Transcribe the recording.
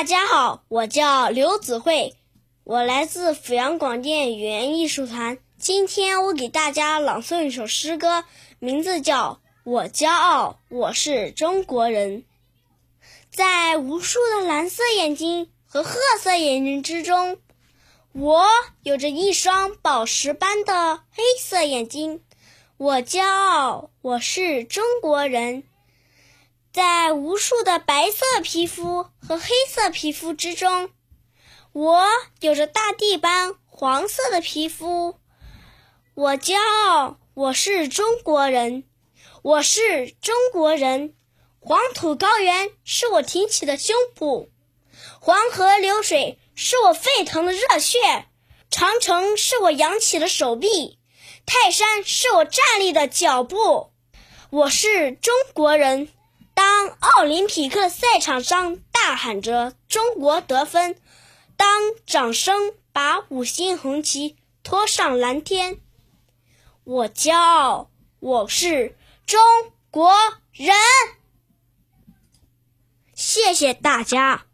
大家好，我叫刘子慧，我来自阜阳广电语言艺术团。今天我给大家朗诵一首诗歌，名字叫《我骄傲，我是中国人》。在无数的蓝色眼睛和褐色眼睛之中，我有着一双宝石般的黑色眼睛。我骄傲，我是中国人。在无数的白色皮肤和黑色皮肤之中，我有着大地般黄色的皮肤。我骄傲，我是中国人，我是中国人。黄土高原是我挺起的胸脯，黄河流水是我沸腾的热血，长城是我扬起的手臂，泰山是我站立的脚步。我是中国人。当奥林匹克赛场上大喊着“中国得分”，当掌声把五星红旗托上蓝天，我骄傲，我是中国人。谢谢大家。